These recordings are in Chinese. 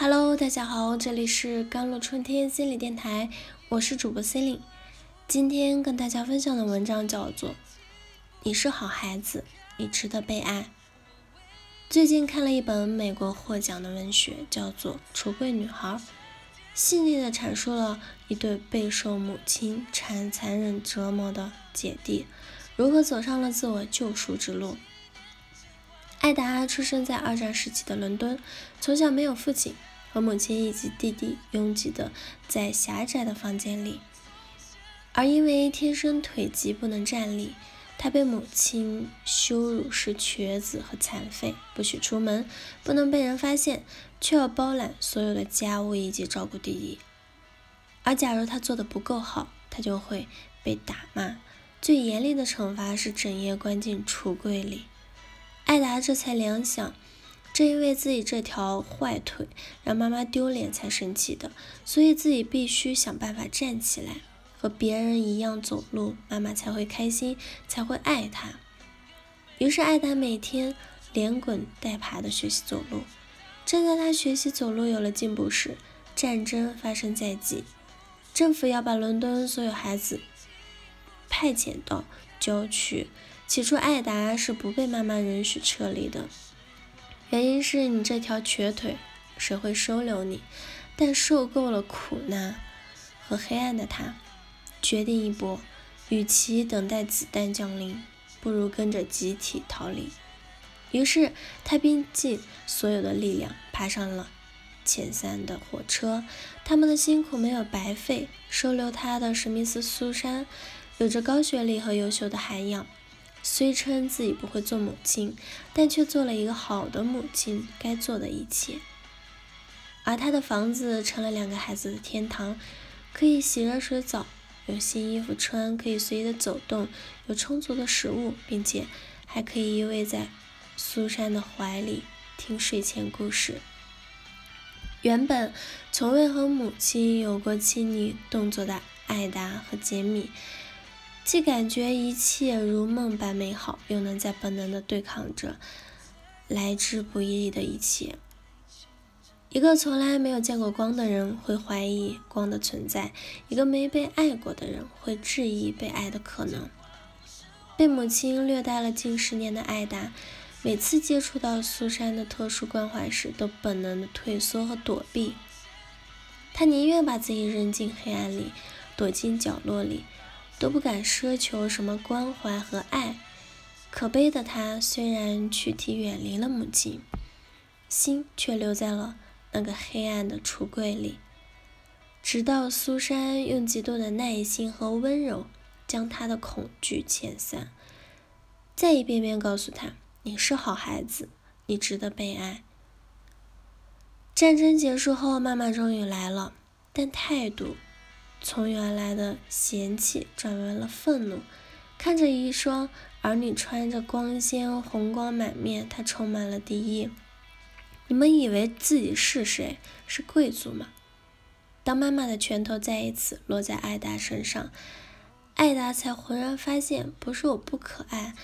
Hello，大家好，这里是甘露春天心理电台，我是主播 c e l i n e 今天跟大家分享的文章叫做《你是好孩子，你值得被爱》。最近看了一本美国获奖的文学，叫做《橱柜女孩》，细腻的阐述了一对备受母亲残残忍折磨的姐弟，如何走上了自我救赎之路。艾达出生在二战时期的伦敦，从小没有父亲。和母亲以及弟弟拥挤的在狭窄的房间里，而因为天生腿疾不能站立，他被母亲羞辱是瘸子和残废，不许出门，不能被人发现，却要包揽所有的家务以及照顾弟弟。而假如他做的不够好，他就会被打骂，最严厉的惩罚是整夜关进橱柜里。艾达这才联想。正因为自己这条坏腿让妈妈丢脸才生气的，所以自己必须想办法站起来，和别人一样走路，妈妈才会开心，才会爱他。于是艾达每天连滚带爬的学习走路。正在他学习走路有了进步时，战争发生在即，政府要把伦敦所有孩子派遣到郊区。起初艾达是不被妈妈允许撤离的。原因是你这条瘸腿，谁会收留你？但受够了苦难和黑暗的他，决定一搏。与其等待子弹降临，不如跟着集体逃离。于是他拼尽所有的力量，爬上了前三的火车。他们的辛苦没有白费。收留他的史密斯·苏珊，有着高学历和优秀的涵养。虽称自己不会做母亲，但却做了一个好的母亲该做的一切。而他的房子成了两个孩子的天堂，可以洗热水澡，有新衣服穿，可以随意的走动，有充足的食物，并且还可以依偎在苏珊的怀里听睡前故事。原本从未和母亲有过亲密动作的艾达和杰米。既感觉一切如梦般美好，又能在本能的对抗着来之不易的一切。一个从来没有见过光的人会怀疑光的存在，一个没被爱过的人会质疑被爱的可能。被母亲虐待了近十年的艾达，每次接触到苏珊的特殊关怀时，都本能的退缩和躲避。他宁愿把自己扔进黑暗里，躲进角落里。都不敢奢求什么关怀和爱。可悲的他，虽然躯体远离了母亲，心却留在了那个黑暗的橱柜里。直到苏珊用极度的耐心和温柔将他的恐惧遣散，再一遍遍告诉他：“你是好孩子，你值得被爱。”战争结束后，妈妈终于来了，但态度……从原来的嫌弃转为了愤怒，看着一双儿女穿着光鲜、红光满面，他充满了敌意。你们以为自己是谁？是贵族吗？当妈妈的拳头再一次落在艾达身上，艾达才浑然发现，不是我不可爱，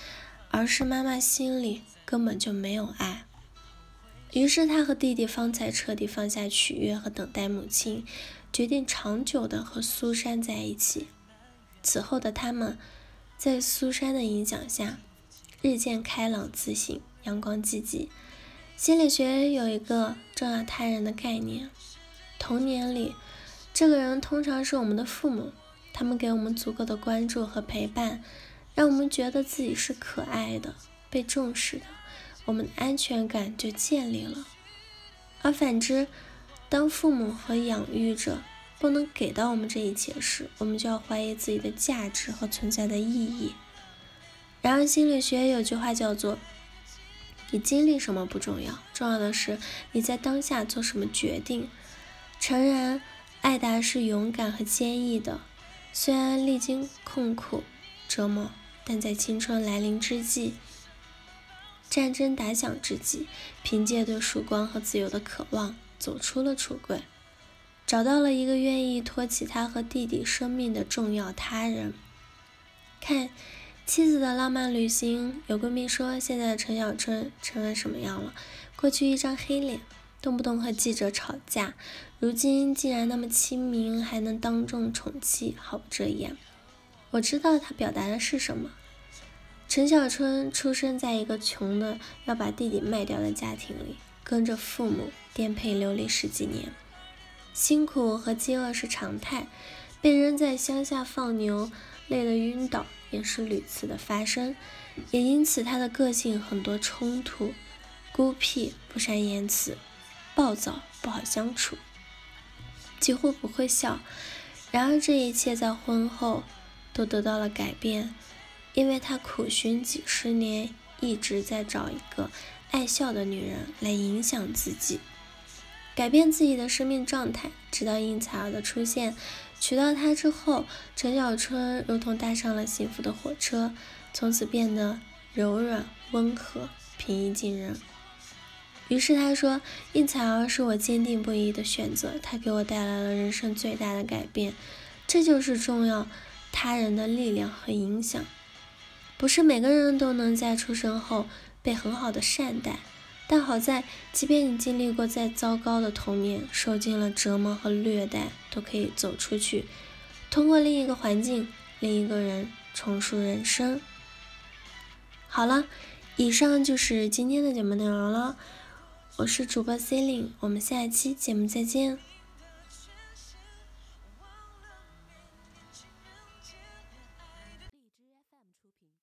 而是妈妈心里根本就没有爱。于是他和弟弟方才彻底放下取悦和等待母亲。决定长久的和苏珊在一起。此后的他们，在苏珊的影响下，日渐开朗、自信、阳光、积极。心理学有一个重要他人的概念：童年里，这个人通常是我们的父母，他们给我们足够的关注和陪伴，让我们觉得自己是可爱的、被重视的，我们的安全感就建立了。而反之，当父母和养育者不能给到我们这一切时，我们就要怀疑自己的价值和存在的意义。然而，心理学有句话叫做：“你经历什么不重要，重要的是你在当下做什么决定。”诚然，艾达是勇敢和坚毅的，虽然历经痛苦折磨，但在青春来临之际，战争打响之际，凭借对曙光和自由的渴望。走出了橱柜，找到了一个愿意托起他和弟弟生命的重要他人。看妻子的浪漫旅行，有闺蜜说，现在的陈小春成了什么样了？过去一张黑脸，动不动和记者吵架，如今竟然那么亲民，还能当众宠妻，毫不遮掩。我知道他表达的是什么。陈小春出生在一个穷的要把弟弟卖掉的家庭里，跟着父母颠沛流离十几年，辛苦和饥饿是常态，被扔在乡下放牛，累得晕倒也是屡次的发生，也因此他的个性很多冲突，孤僻，不善言辞，暴躁，不好相处，几乎不会笑。然而这一切在婚后都得到了改变。因为他苦寻几十年，一直在找一个爱笑的女人来影响自己，改变自己的生命状态。直到应采儿的出现，娶到她之后，陈小春如同搭上了幸福的火车，从此变得柔软温和、平易近人。于是他说：“应采儿是我坚定不移的选择，她给我带来了人生最大的改变。这就是重要他人的力量和影响。”不是每个人都能在出生后被很好的善待，但好在，即便你经历过再糟糕的童年，受尽了折磨和虐待，都可以走出去，通过另一个环境、另一个人重塑人生。好了，以上就是今天的节目内容了，我是主播 C e l i n e 我们下一期节目再见。